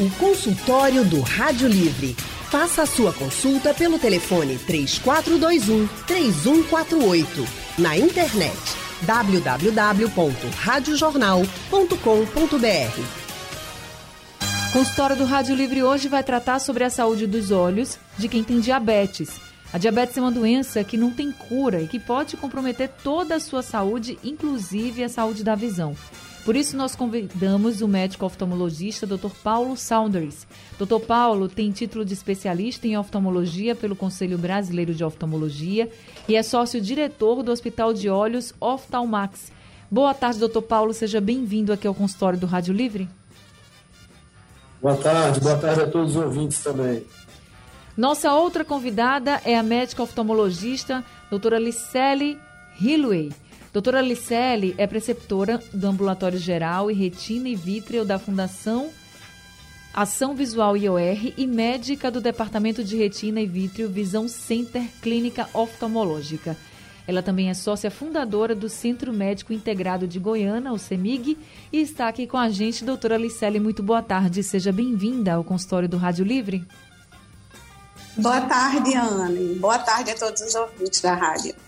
O consultório do Rádio Livre. Faça a sua consulta pelo telefone 3421 3148. Na internet www.radiojornal.com.br. Consultório do Rádio Livre hoje vai tratar sobre a saúde dos olhos de quem tem diabetes. A diabetes é uma doença que não tem cura e que pode comprometer toda a sua saúde, inclusive a saúde da visão. Por isso, nós convidamos o médico oftalmologista Dr. Paulo Saunders. Dr. Paulo tem título de especialista em oftalmologia pelo Conselho Brasileiro de Oftalmologia e é sócio-diretor do Hospital de Olhos Oftalmax. Boa tarde, doutor Paulo. Seja bem-vindo aqui ao consultório do Rádio Livre. Boa tarde, boa tarde a todos os ouvintes também. Nossa outra convidada é a médica oftalmologista doutora Licele Hillway. Doutora Licele é preceptora do Ambulatório Geral e Retina e Vítreo da Fundação Ação Visual IOR e médica do Departamento de Retina e Vítreo Visão Center Clínica Oftalmológica. Ela também é sócia fundadora do Centro Médico Integrado de Goiânia, o CEMIG, e está aqui com a gente, doutora Licele. Muito boa tarde, seja bem-vinda ao consultório do Rádio Livre. Boa tarde, Anne. Boa tarde a todos os ouvintes da rádio.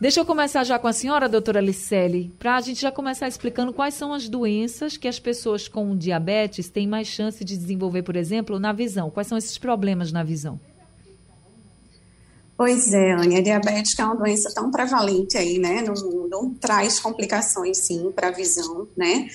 Deixa eu começar já com a senhora, doutora Licele, para a gente já começar explicando quais são as doenças que as pessoas com diabetes têm mais chance de desenvolver, por exemplo, na visão. Quais são esses problemas na visão? Pois é, Anne, a diabetes é uma doença tão prevalente aí, né, no mundo, traz complicações, sim, para a visão, né.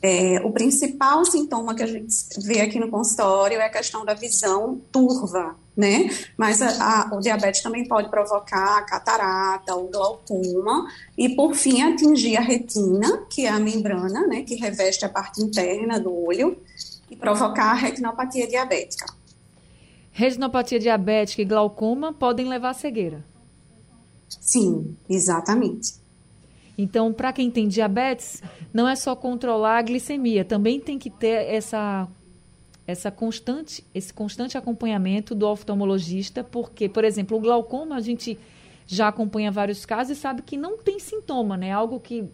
É, o principal sintoma que a gente vê aqui no consultório é a questão da visão turva, né? Mas a, a, o diabetes também pode provocar catarata, o glaucoma e, por fim, atingir a retina, que é a membrana, né, que reveste a parte interna do olho, e provocar a retinopatia diabética. Retinopatia diabética e glaucoma podem levar à cegueira. Sim, exatamente. Então, para quem tem diabetes, não é só controlar a glicemia, também tem que ter essa essa constante, esse constante acompanhamento do oftalmologista, porque, por exemplo, o glaucoma a gente já acompanha vários casos e sabe que não tem sintoma, né? Algo que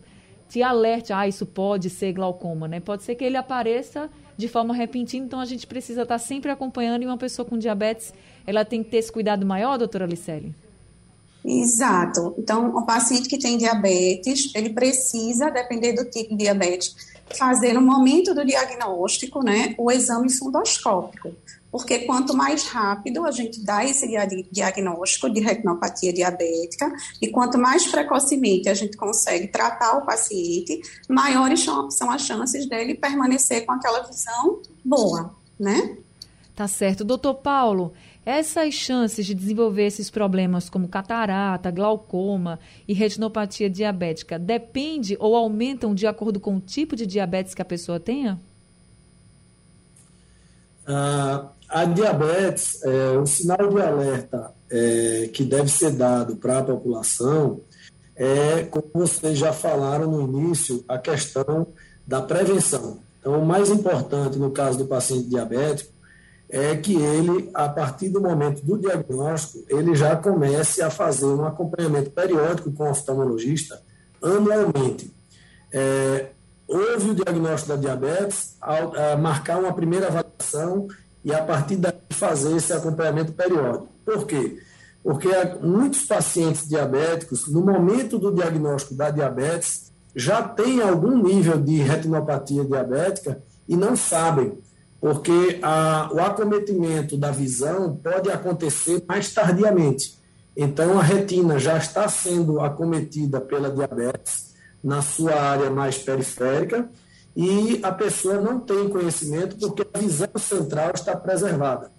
te alerte, ah, isso pode ser glaucoma, né? Pode ser que ele apareça de forma repentina, então a gente precisa estar sempre acompanhando e uma pessoa com diabetes, ela tem que ter esse cuidado maior, doutora Licele? Exato. Então, o paciente que tem diabetes, ele precisa, depender do tipo de diabetes, fazer no momento do diagnóstico, né, o exame fundoscópico, porque quanto mais rápido a gente dá esse diagnóstico de retinopatia diabética e quanto mais precocemente a gente consegue tratar o paciente, maiores são as chances dele permanecer com aquela visão boa, né? Tá certo. Doutor Paulo, essas chances de desenvolver esses problemas como catarata, glaucoma e retinopatia diabética depende ou aumentam de acordo com o tipo de diabetes que a pessoa tenha? Ah, a diabetes, é, o sinal de alerta é, que deve ser dado para a população é, como vocês já falaram no início, a questão da prevenção. Então, o mais importante no caso do paciente diabético é que ele, a partir do momento do diagnóstico, ele já comece a fazer um acompanhamento periódico com o oftalmologista anualmente. É, houve o diagnóstico da diabetes, ao, a marcar uma primeira avaliação e a partir daí fazer esse acompanhamento periódico. Por quê? Porque muitos pacientes diabéticos, no momento do diagnóstico da diabetes, já têm algum nível de retinopatia diabética e não sabem porque a, o acometimento da visão pode acontecer mais tardiamente. Então, a retina já está sendo acometida pela diabetes na sua área mais periférica e a pessoa não tem conhecimento porque a visão central está preservada.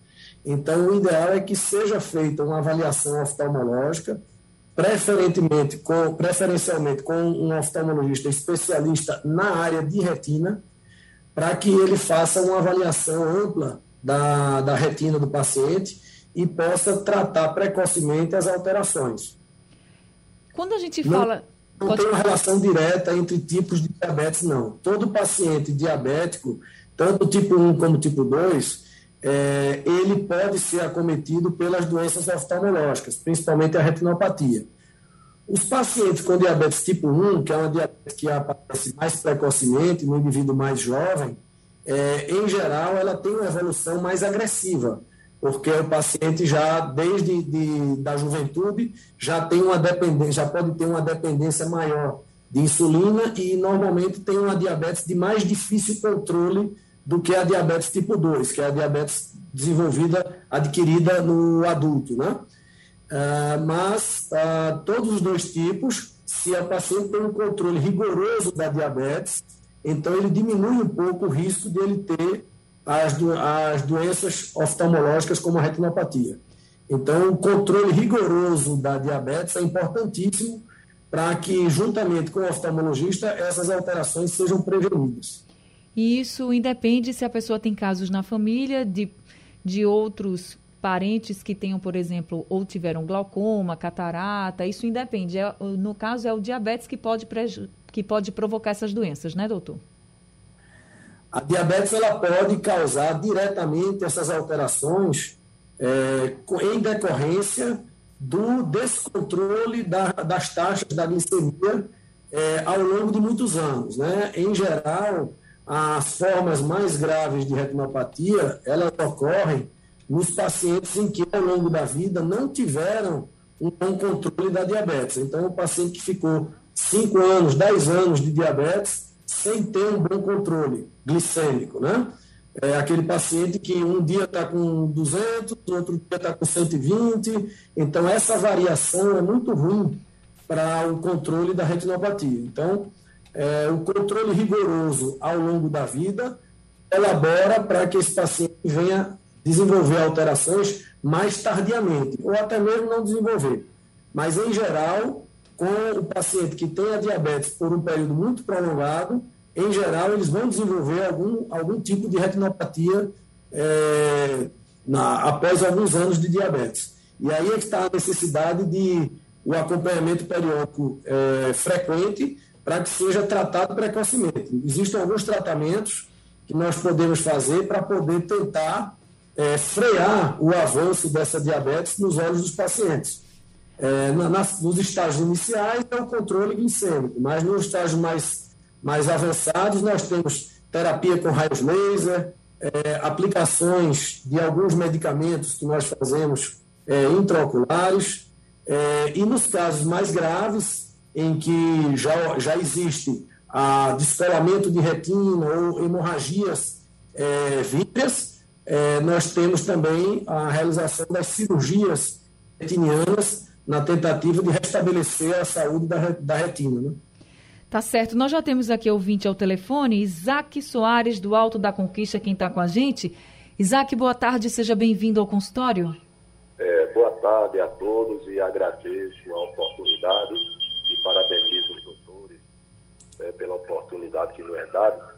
Então, o ideal é que seja feita uma avaliação oftalmológica, preferentemente com, preferencialmente com um oftalmologista especialista na área de retina, para que ele faça uma avaliação ampla da, da retina do paciente e possa tratar precocemente as alterações. Quando a gente fala. Não, não tem uma relação direta entre tipos de diabetes, não. Todo paciente diabético, tanto tipo 1 como tipo 2, é, ele pode ser acometido pelas doenças oftalmológicas, principalmente a retinopatia. Os pacientes com diabetes tipo 1, que é uma diabetes que aparece mais precocemente no indivíduo mais jovem, é, em geral, ela tem uma evolução mais agressiva, porque o paciente já, desde de, da juventude, já tem uma dependência, já pode ter uma dependência maior de insulina e normalmente tem uma diabetes de mais difícil controle do que a diabetes tipo 2, que é a diabetes desenvolvida, adquirida no adulto, né? Uh, mas uh, todos os dois tipos, se a paciente tem um controle rigoroso da diabetes, então ele diminui um pouco o risco de ele ter as, do, as doenças oftalmológicas como a retinopatia. Então, o controle rigoroso da diabetes é importantíssimo para que, juntamente com o oftalmologista, essas alterações sejam prevenidas. E isso independe se a pessoa tem casos na família de, de outros parentes que tenham, por exemplo, ou tiveram glaucoma, catarata, isso independe. É, no caso, é o diabetes que pode, que pode provocar essas doenças, né, doutor? A diabetes ela pode causar diretamente essas alterações é, em decorrência do descontrole da, das taxas da glicemia é, ao longo de muitos anos. Né? Em geral, as formas mais graves de retinopatia, elas ocorrem nos pacientes em que, ao longo da vida, não tiveram um bom controle da diabetes. Então, o paciente que ficou 5 anos, 10 anos de diabetes, sem ter um bom controle glicêmico, né? É aquele paciente que um dia está com 200, outro dia está com 120. Então, essa variação é muito ruim para o controle da retinopatia. Então, é, o controle rigoroso ao longo da vida elabora para que esse paciente venha desenvolver alterações mais tardiamente, ou até mesmo não desenvolver. Mas, em geral, com o paciente que tem a diabetes por um período muito prolongado, em geral, eles vão desenvolver algum, algum tipo de retinopatia é, na, após alguns anos de diabetes. E aí é que está a necessidade de o acompanhamento periódico é, frequente para que seja tratado precocemente. Existem alguns tratamentos que nós podemos fazer para poder tentar é, frear o avanço dessa diabetes nos olhos dos pacientes. É, na, nos estágios iniciais é o controle glicêmico, mas nos estágios mais, mais avançados nós temos terapia com raios laser, é, aplicações de alguns medicamentos que nós fazemos é, intraoculares, é, e nos casos mais graves, em que já, já existe a descolamento de retina ou hemorragias é, vítreas, é, nós temos também a realização das cirurgias retinianas na tentativa de restabelecer a saúde da, da retina. Né? Tá certo. Nós já temos aqui ouvinte ao telefone, Isaac Soares, do Alto da Conquista, quem está com a gente. Isaac, boa tarde, seja bem-vindo ao consultório. É, boa tarde a todos e agradeço a oportunidade e parabenizo os doutores é, pela oportunidade que nos é dada.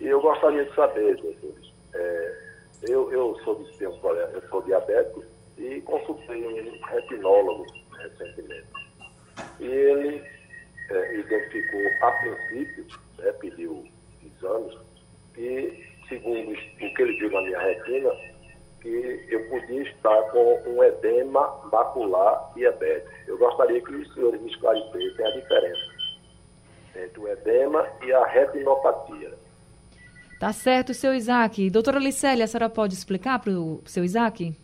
E eu gostaria de saber, doutores, é, eu, eu, sou de, eu sou diabético e consultei um retinólogo recentemente. E ele é, identificou, a princípio, né, pediu exames, e, segundo o que ele viu na minha retina, que eu podia estar com um edema macular diabético. Eu gostaria que os senhores me esclarecessem a diferença entre o edema e a retinopatia. Tá certo, seu Isaac. Doutora Licélia, a senhora pode explicar para o seu Isaac?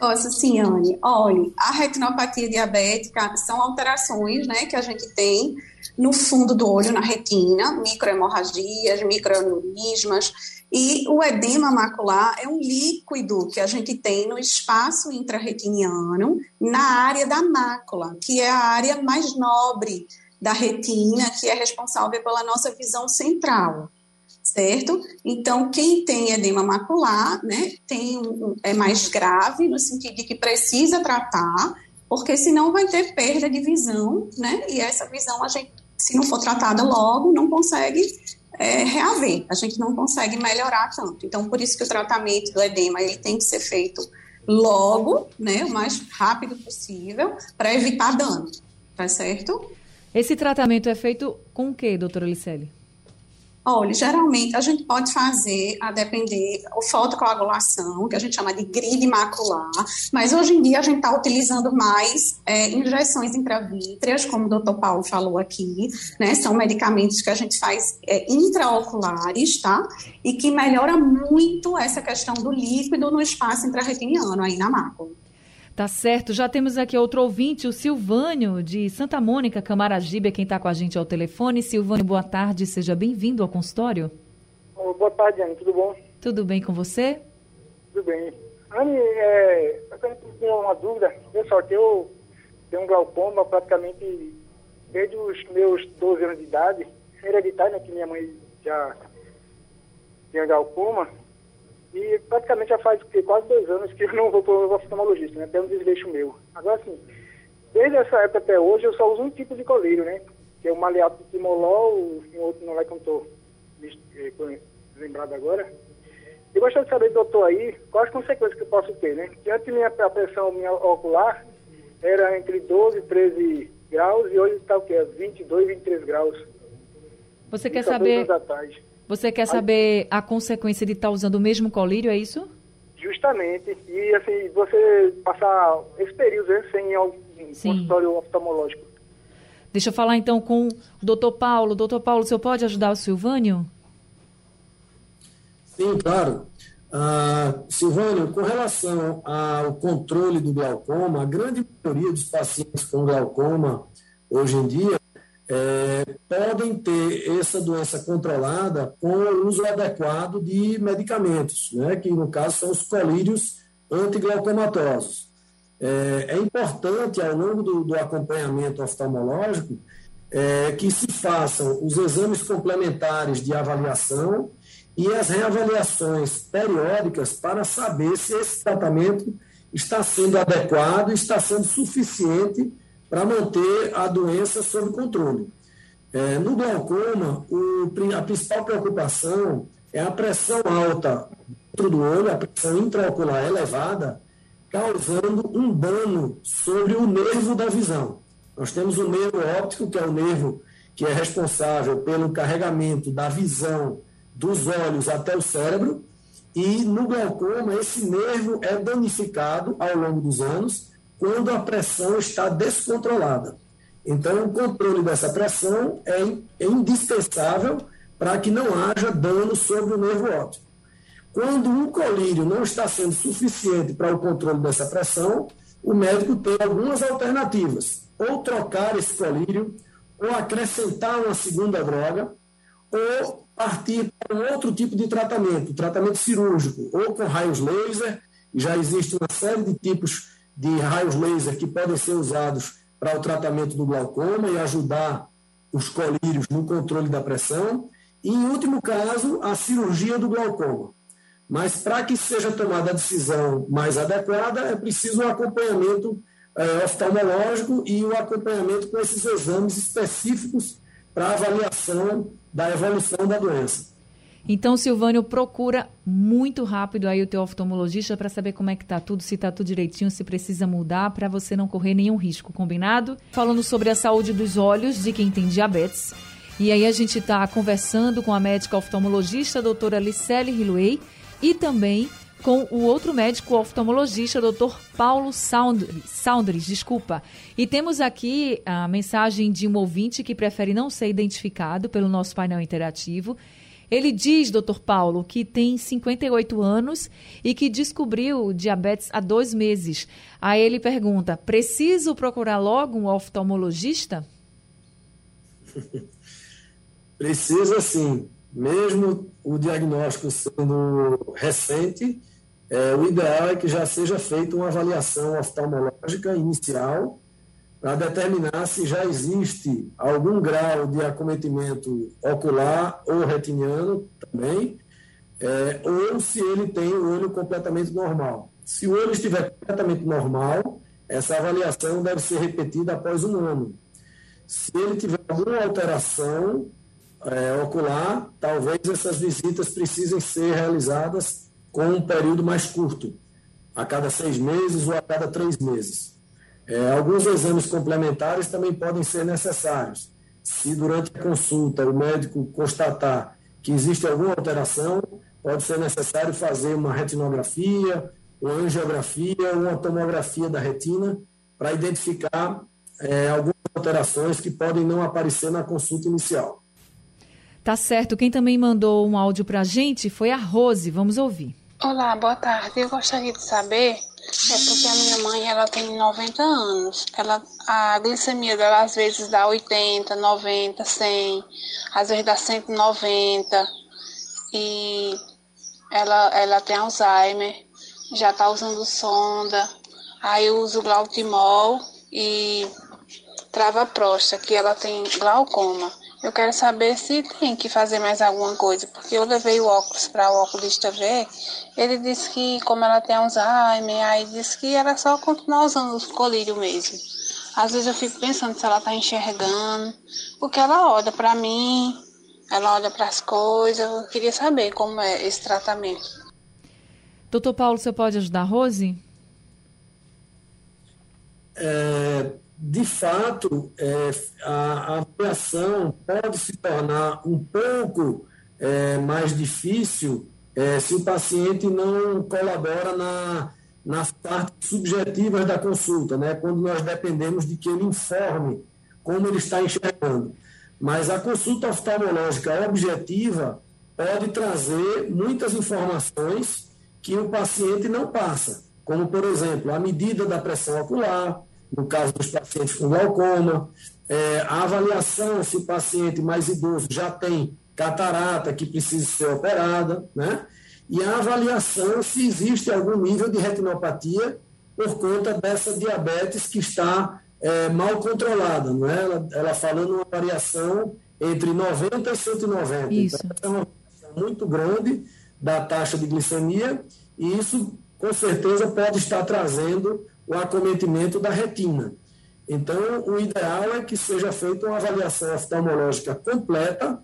Posso sim, Anne. Olha, a retinopatia diabética são alterações né, que a gente tem no fundo do olho, na retina, microhemorragias, microaneurismas, e o edema macular é um líquido que a gente tem no espaço intrarretiniano, na área da mácula, que é a área mais nobre da retina, que é responsável pela nossa visão central certo? Então, quem tem edema macular, né, tem um, é mais grave no sentido de que precisa tratar, porque senão vai ter perda de visão, né? E essa visão a gente, se não for tratada logo, não consegue é, reaver. A gente não consegue melhorar tanto. Então, por isso que o tratamento do edema ele tem que ser feito logo, né, o mais rápido possível, para evitar dano, tá certo? Esse tratamento é feito com o que, doutora Licele? Olha, geralmente a gente pode fazer, a depender, o fotocoagulação, que a gente chama de grid macular, mas hoje em dia a gente está utilizando mais é, injeções intravítreas, como o doutor Paulo falou aqui, né? São medicamentos que a gente faz é, intraoculares, tá? E que melhora muito essa questão do líquido no espaço intrarretiniano aí na mácula. Tá certo. Já temos aqui outro ouvinte, o Silvânio, de Santa Mônica, Camaragibe, quem está com a gente ao telefone. Silvânio, boa tarde, seja bem-vindo ao consultório. Oh, boa tarde, Anne, tudo bom? Tudo bem com você? Tudo bem. Anne, é, eu tenho uma dúvida. Pessoal, que eu tenho um glaucoma praticamente desde os meus 12 anos de idade, hereditário, né, que minha mãe já tinha glaucoma, e praticamente já faz quase dois anos que eu não vou para o oftalmologista, né? Até um desleixo meu. Agora, assim, desde essa época até hoje, eu só uso um tipo de colírio, né? Que é o maleato de timolol, e outro não vai que eu não estou lembrado agora. Eu gostaria de saber, doutor, aí, quais as consequências que eu posso ter, né? Que antes minha, a pressão minha ocular era entre 12 e 13 graus, e hoje está o quê? 22, 23 graus. Você quer saber... Você quer saber a consequência de estar tá usando o mesmo colírio, é isso? Justamente. E assim, você passar esse período né, sem um consultório oftalmológico. Deixa eu falar então com o doutor Paulo. Doutor Paulo, o senhor pode ajudar o Silvânio? Sim, claro. Uh, Silvânio, com relação ao controle do glaucoma, a grande maioria dos pacientes com glaucoma hoje em dia é, podem ter essa doença controlada com o uso adequado de medicamentos, né, que no caso são os colírios antiglaucomatosos. É, é importante, ao longo do, do acompanhamento oftalmológico, é, que se façam os exames complementares de avaliação e as reavaliações periódicas para saber se esse tratamento está sendo adequado está sendo suficiente para manter a doença sob controle. É, no glaucoma, o, a principal preocupação é a pressão alta dentro do olho, a pressão intraocular elevada, causando um dano sobre o nervo da visão. Nós temos o nervo óptico, que é o nervo que é responsável pelo carregamento da visão dos olhos até o cérebro, e no glaucoma esse nervo é danificado ao longo dos anos quando a pressão está descontrolada. Então, o controle dessa pressão é, é indispensável para que não haja dano sobre o nervo óptico. Quando um colírio não está sendo suficiente para o controle dessa pressão, o médico tem algumas alternativas. Ou trocar esse colírio, ou acrescentar uma segunda droga, ou partir para um outro tipo de tratamento, tratamento cirúrgico, ou com raios laser, já existe uma série de tipos de raios laser que podem ser usados para o tratamento do glaucoma e ajudar os colírios no controle da pressão. E, em último caso, a cirurgia do glaucoma. Mas para que seja tomada a decisão mais adequada, é preciso um acompanhamento é, oftalmológico e o um acompanhamento com esses exames específicos para avaliação da evolução da doença. Então, Silvânio, procura muito rápido aí o teu oftalmologista para saber como é que tá tudo, se tá tudo direitinho, se precisa mudar, para você não correr nenhum risco, combinado? Falando sobre a saúde dos olhos de quem tem diabetes. E aí a gente está conversando com a médica oftalmologista, a doutora Licele Hiluei, e também com o outro médico oftalmologista, doutor Paulo Saundres, Saundres, desculpa. E temos aqui a mensagem de um ouvinte que prefere não ser identificado pelo nosso painel interativo ele diz, doutor Paulo, que tem 58 anos e que descobriu diabetes há dois meses. Aí ele pergunta: preciso procurar logo um oftalmologista? Precisa sim. Mesmo o diagnóstico sendo recente, é, o ideal é que já seja feita uma avaliação oftalmológica inicial para determinar se já existe algum grau de acometimento ocular ou retiniano também, é, ou se ele tem o olho completamente normal. Se o olho estiver completamente normal, essa avaliação deve ser repetida após um ano. Se ele tiver alguma alteração é, ocular, talvez essas visitas precisem ser realizadas com um período mais curto, a cada seis meses ou a cada três meses. É, alguns exames complementares também podem ser necessários. Se durante a consulta o médico constatar que existe alguma alteração, pode ser necessário fazer uma retinografia, uma angiografia, uma tomografia da retina, para identificar é, algumas alterações que podem não aparecer na consulta inicial. Tá certo. Quem também mandou um áudio para a gente foi a Rose. Vamos ouvir. Olá, boa tarde. Eu gostaria de saber, é porque a minha mãe ela tem 90 anos. Ela, a glicemia dela às vezes dá 80, 90, 100, às vezes dá 190. E ela, ela tem Alzheimer, já está usando sonda. Aí eu uso glautimol e trava próstata, que ela tem glaucoma. Eu quero saber se tem que fazer mais alguma coisa, porque eu levei o óculos para o oculista ver. Ele disse que, como ela tem Alzheimer, aí disse que era só continuar usando os colírios mesmo. Às vezes eu fico pensando se ela está enxergando, porque ela olha para mim, ela olha para as coisas. Eu queria saber como é esse tratamento. Doutor Paulo, você pode ajudar a Rose? É, de fato, é, a, avaliação pode se tornar um pouco é, mais difícil é, se o paciente não colabora na, nas partes subjetivas da consulta, né? quando nós dependemos de que ele informe como ele está enxergando. Mas a consulta oftalmológica objetiva pode trazer muitas informações que o paciente não passa, como, por exemplo, a medida da pressão ocular, no caso dos pacientes com glaucoma, é, a avaliação se o paciente mais idoso já tem catarata que precisa ser operada, né? E a avaliação se existe algum nível de retinopatia por conta dessa diabetes que está é, mal controlada, não é? Ela, ela falando uma variação entre 90 e 190. Isso. Então, é uma variação muito grande da taxa de glicemia e isso, com certeza, pode estar trazendo o acometimento da retina. Então, o ideal é que seja feita uma avaliação oftalmológica completa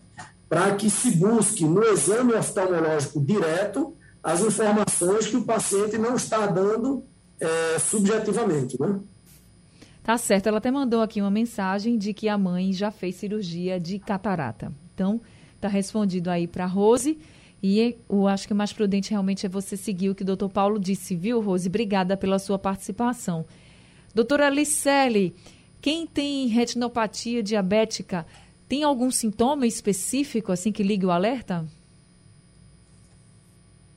para que se busque no exame oftalmológico direto as informações que o paciente não está dando é, subjetivamente, né? Tá certo. Ela até mandou aqui uma mensagem de que a mãe já fez cirurgia de catarata. Então, tá respondido aí para Rose. E eu acho que o mais prudente realmente é você seguir o que o doutor Paulo disse, viu, Rose? Obrigada pela sua participação. Doutora Alicele, quem tem retinopatia diabética, tem algum sintoma específico, assim, que ligue o alerta?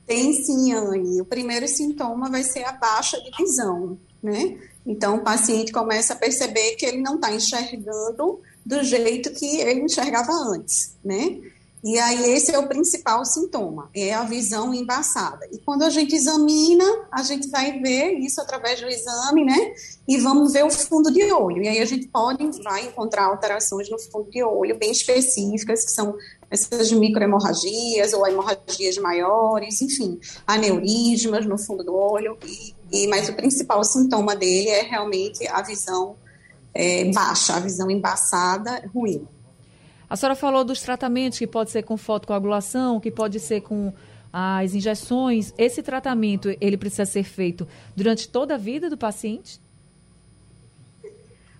Tem sim, Anne. O primeiro sintoma vai ser a baixa de visão, né? Então, o paciente começa a perceber que ele não está enxergando do jeito que ele enxergava antes, né? E aí esse é o principal sintoma, é a visão embaçada. E quando a gente examina, a gente vai ver isso através do exame, né? E vamos ver o fundo de olho. E aí a gente pode, vai encontrar alterações no fundo de olho bem específicas, que são essas microhemorragias ou hemorragias maiores, enfim, aneurismas no fundo do olho. E, e mas o principal sintoma dele é realmente a visão é, baixa, a visão embaçada, ruim. A senhora falou dos tratamentos que pode ser com fotocoagulação, que pode ser com as injeções. Esse tratamento, ele precisa ser feito durante toda a vida do paciente?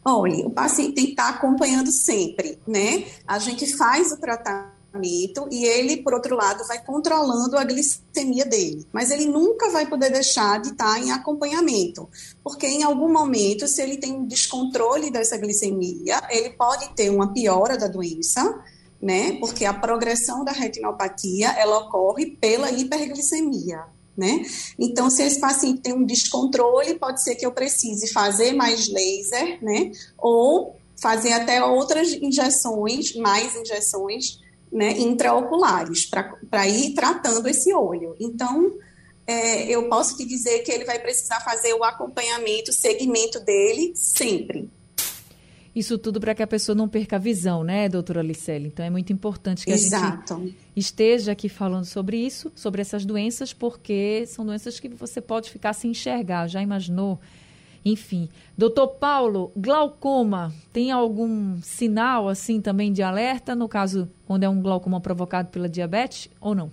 Olha, o paciente tem que estar acompanhando sempre, né? A gente faz o tratamento tratamento e ele, por outro lado, vai controlando a glicemia dele. Mas ele nunca vai poder deixar de estar em acompanhamento, porque em algum momento, se ele tem um descontrole dessa glicemia, ele pode ter uma piora da doença, né? Porque a progressão da retinopatia ela ocorre pela hiperglicemia. Né? Então, se esse paciente tem um descontrole, pode ser que eu precise fazer mais laser, né? Ou fazer até outras injeções, mais injeções né, intraoculares, para ir tratando esse olho. Então, é, eu posso te dizer que ele vai precisar fazer o acompanhamento, o segmento dele sempre. Isso tudo para que a pessoa não perca a visão, né, doutora Licele? Então é muito importante que Exato. a gente esteja aqui falando sobre isso, sobre essas doenças, porque são doenças que você pode ficar sem enxergar. Já imaginou? Enfim, doutor Paulo, glaucoma, tem algum sinal assim também de alerta, no caso, quando é um glaucoma provocado pela diabetes ou não?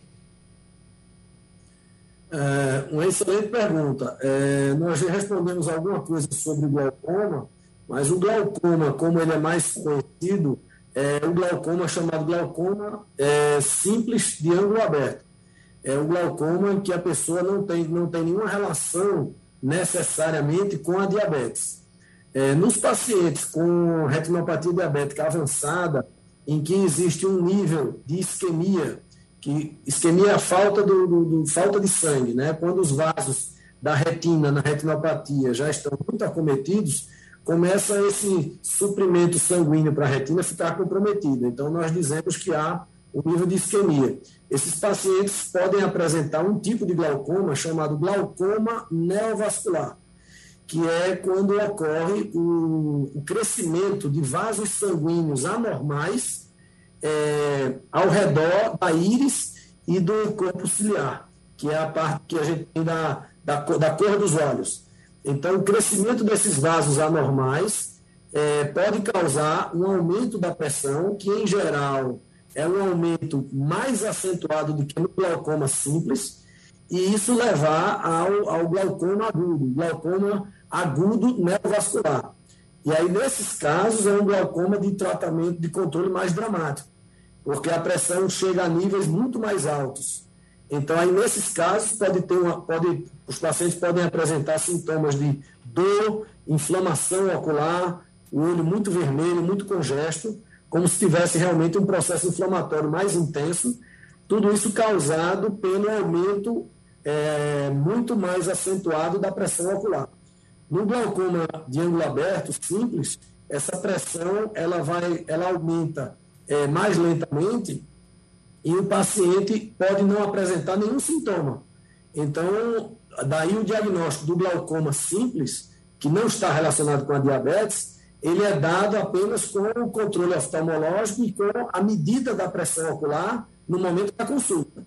É, uma excelente pergunta. É, nós já respondemos alguma coisa sobre o glaucoma, mas o glaucoma, como ele é mais conhecido, é o glaucoma chamado glaucoma é, simples de ângulo aberto. É um glaucoma em que a pessoa não tem, não tem nenhuma relação necessariamente com a diabetes. É, nos pacientes com retinopatia diabética avançada, em que existe um nível de isquemia, que isquemia é a falta, do, do, do, falta de sangue, né? quando os vasos da retina na retinopatia já estão muito acometidos, começa esse suprimento sanguíneo para a retina ficar comprometido. Então, nós dizemos que há um nível de isquemia. Esses pacientes podem apresentar um tipo de glaucoma chamado glaucoma neovascular, que é quando ocorre o, crescimento de vasos sanguíneos anormais é, ao redor da íris e do corpo ciliar, que é a parte que a gente tem da, da, da cor dos olhos. Então, o crescimento desses vasos anormais é, pode causar um aumento da pressão, que em geral é um aumento mais acentuado do que no glaucoma simples, e isso levar ao, ao glaucoma agudo, glaucoma agudo neovascular. E aí, nesses casos, é um glaucoma de tratamento de controle mais dramático, porque a pressão chega a níveis muito mais altos. Então, aí, nesses casos, pode ter uma, pode, os pacientes podem apresentar sintomas de dor, inflamação ocular, o olho muito vermelho, muito congesto, como se tivesse realmente um processo inflamatório mais intenso, tudo isso causado pelo aumento é, muito mais acentuado da pressão ocular. No glaucoma de ângulo aberto simples, essa pressão ela vai, ela aumenta é, mais lentamente e o paciente pode não apresentar nenhum sintoma. Então, daí o diagnóstico do glaucoma simples, que não está relacionado com a diabetes, ele é dado apenas com o controle oftalmológico e com a medida da pressão ocular no momento da consulta.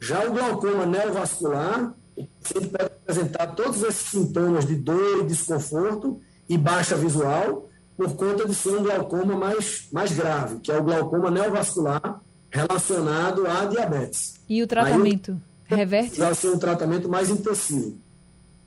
Já o glaucoma neovascular, o paciente pode apresentar todos esses sintomas de dor e desconforto e baixa visual por conta de ser um glaucoma mais, mais grave, que é o glaucoma neovascular relacionado à diabetes. E o tratamento Aí, reverte? Vai ser um tratamento mais intensivo.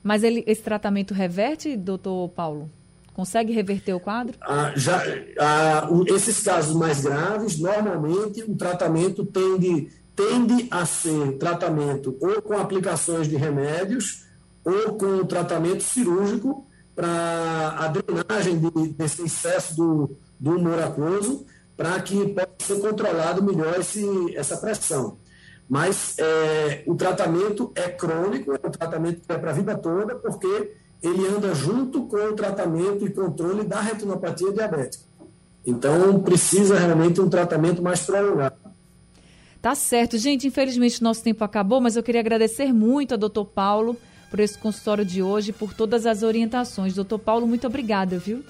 Mas ele, esse tratamento reverte, doutor Paulo? Consegue reverter o quadro? Ah, já, ah, esses casos mais graves, normalmente o tratamento tende, tende a ser tratamento ou com aplicações de remédios ou com tratamento cirúrgico para a drenagem de, desse excesso do, do humor aquoso, para que possa ser controlado melhor esse, essa pressão. Mas é, o tratamento é crônico, é um tratamento que é para a vida toda, porque ele anda junto com o tratamento e controle da retinopatia diabética. Então, precisa realmente um tratamento mais prolongado. Tá certo. Gente, infelizmente nosso tempo acabou, mas eu queria agradecer muito ao doutor Paulo por esse consultório de hoje, por todas as orientações. Doutor Paulo, muito obrigada, viu?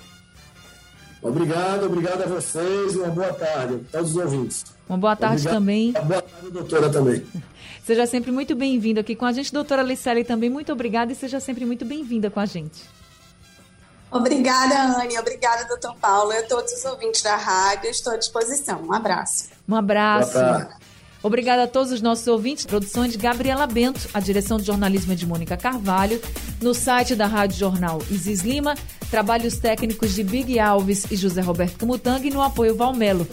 Obrigado, obrigado a vocês e uma boa tarde a todos os ouvintes. Uma boa tarde obrigado, também. Uma boa tarde, doutora, também. Seja sempre muito bem-vindo aqui com a gente. Doutora Licele, também muito obrigada e seja sempre muito bem-vinda com a gente. Obrigada, Anne. Obrigada, doutor Paulo. E a todos os ouvintes da rádio. Estou à disposição. Um abraço. Um abraço. Obrigada a todos os nossos ouvintes. Produção de Gabriela Bento, a direção de jornalismo é de Mônica Carvalho. No site da Rádio Jornal Isis Lima, trabalhos técnicos de Big Alves e José Roberto Camutanga e no apoio Valmelo.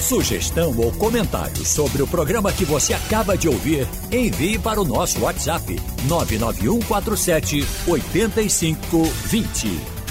Sugestão ou comentário sobre o programa que você acaba de ouvir, envie para o nosso WhatsApp 99147 8520.